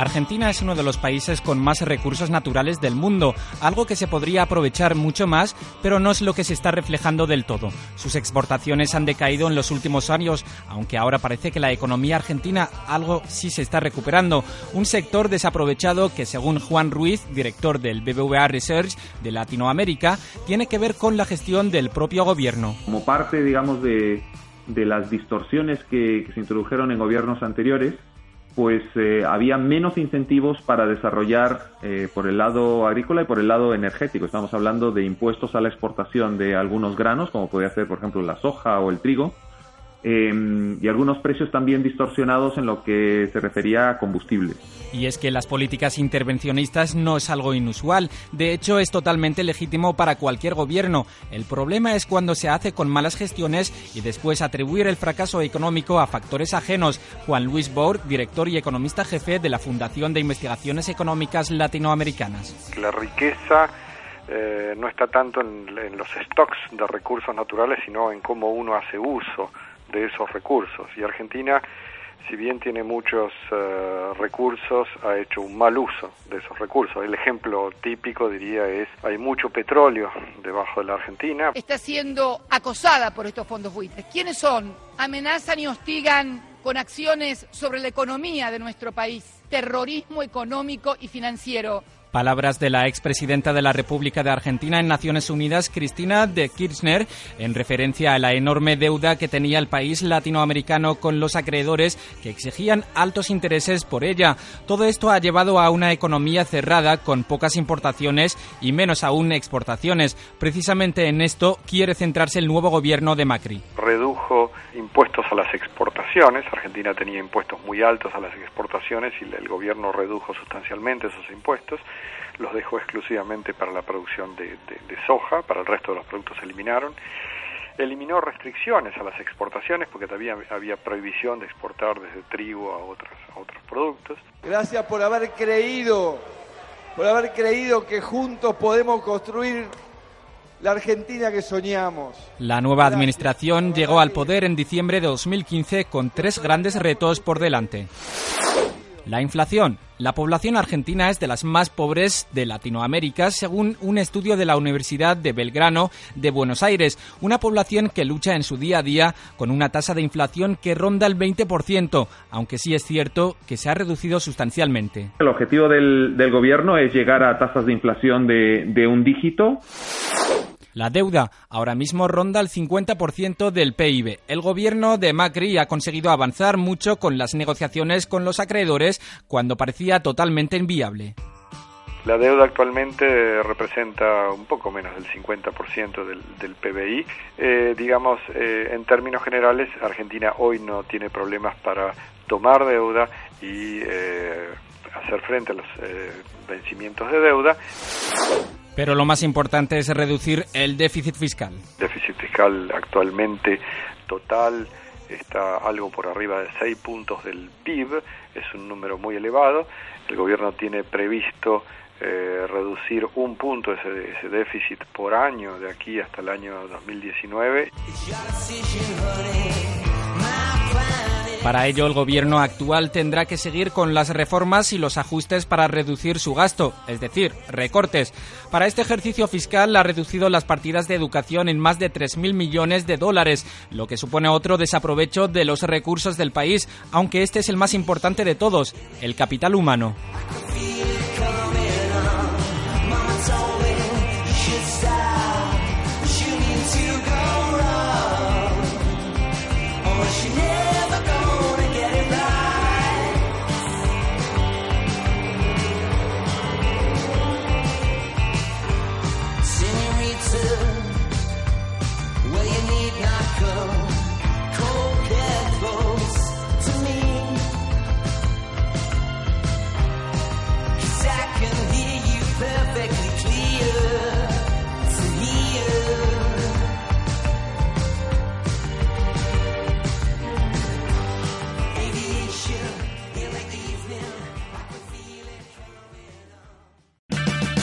Argentina es uno de los países con más recursos naturales del mundo, algo que se podría aprovechar mucho más, pero no es lo que se está reflejando del todo. Sus exportaciones han decaído en los últimos años, aunque ahora parece que la economía argentina algo sí se está recuperando. Un sector desaprovechado que, según Juan Ruiz, director del BBVA Research de Latinoamérica, tiene que ver con la gestión del propio gobierno. Como parte, digamos, de, las distorsiones que se introdujeron en gobiernos anteriores, pues eh, había menos incentivos para desarrollar eh, por el lado agrícola y por el lado energético. Estamos hablando de impuestos a la exportación de algunos granos, como podría ser, por ejemplo, la soja o el trigo, Em, y algunos precios también distorsionados en lo que se refería a combustible. Y es que las políticas intervencionistas no es algo inusual, de hecho es totalmente legítimo para cualquier gobierno. El problema es cuando se hace con malas gestiones y después atribuir el fracaso económico a factores ajenos. Juan Luis Bour, director y economista jefe de la Fundación de Investigaciones Económicas Latinoamericanas. La riqueza eh, no está tanto en, en los stocks de recursos naturales, sino en cómo uno hace uso de esos recursos. Y Argentina, si bien tiene muchos eh, recursos, ha hecho un mal uso de esos recursos. El ejemplo típico, diría, es hay mucho petróleo debajo de la Argentina. Está siendo acosada por estos fondos buitres. ¿Quiénes son? Amenazan y hostigan con acciones sobre la economía de nuestro país. Terrorismo económico y financiero Palabras de la expresidenta de la República de Argentina en Naciones Unidas, Cristina de Kirchner, en referencia a la enorme deuda que tenía el país latinoamericano con los acreedores que exigían altos intereses por ella. Todo esto ha llevado a una economía cerrada con pocas importaciones y menos aún exportaciones. Precisamente en esto quiere centrarse el nuevo gobierno de Macri. Redujo impuestos a las exportaciones. Argentina tenía impuestos muy altos a las exportaciones y el gobierno redujo sustancialmente esos impuestos los dejó exclusivamente para la producción de, soja, para el resto de los productos se eliminaron. Eliminó restricciones a las exportaciones porque todavía había prohibición de exportar desde trigo a otros, a otros productos. Gracias por haber creído, por haber creído que juntos podemos construir la Argentina que soñamos. La nueva administración llegó al poder en diciembre de 2015 con tres grandes retos por delante. La inflación. La población argentina es de las más pobres de Latinoamérica, según un estudio de la Universidad de Belgrano de Buenos Aires. Una población que lucha en su día a día con una tasa de inflación que ronda el 20%, aunque sí es cierto que se ha reducido sustancialmente. El objetivo del, gobierno es llegar a tasas de inflación de, un dígito. La deuda ahora mismo ronda el 50% del PIB. El gobierno de Macri ha conseguido avanzar mucho con las negociaciones con los acreedores cuando parecía totalmente inviable. La deuda actualmente representa un poco menos del 50% del, PBI. Eh, digamos, eh, en términos generales, Argentina hoy no tiene problemas para tomar deuda y eh, hacer frente a los vencimientos de deuda. Pero lo más importante es reducir el déficit fiscal. Déficit fiscal actualmente total está algo por arriba de 6 puntos del PIB, es un número muy elevado. El gobierno tiene previsto eh, reducir un punto ese, ese déficit por año de aquí hasta el año 2019. Para ello, el gobierno actual tendrá que seguir con las reformas y los ajustes para reducir su gasto, es decir, recortes. Para este ejercicio fiscal ha reducido las partidas de educación en más de 3.000 millones de dólares, lo que supone otro desaprovecho de los recursos del país, aunque este es el más importante de todos, el capital humano.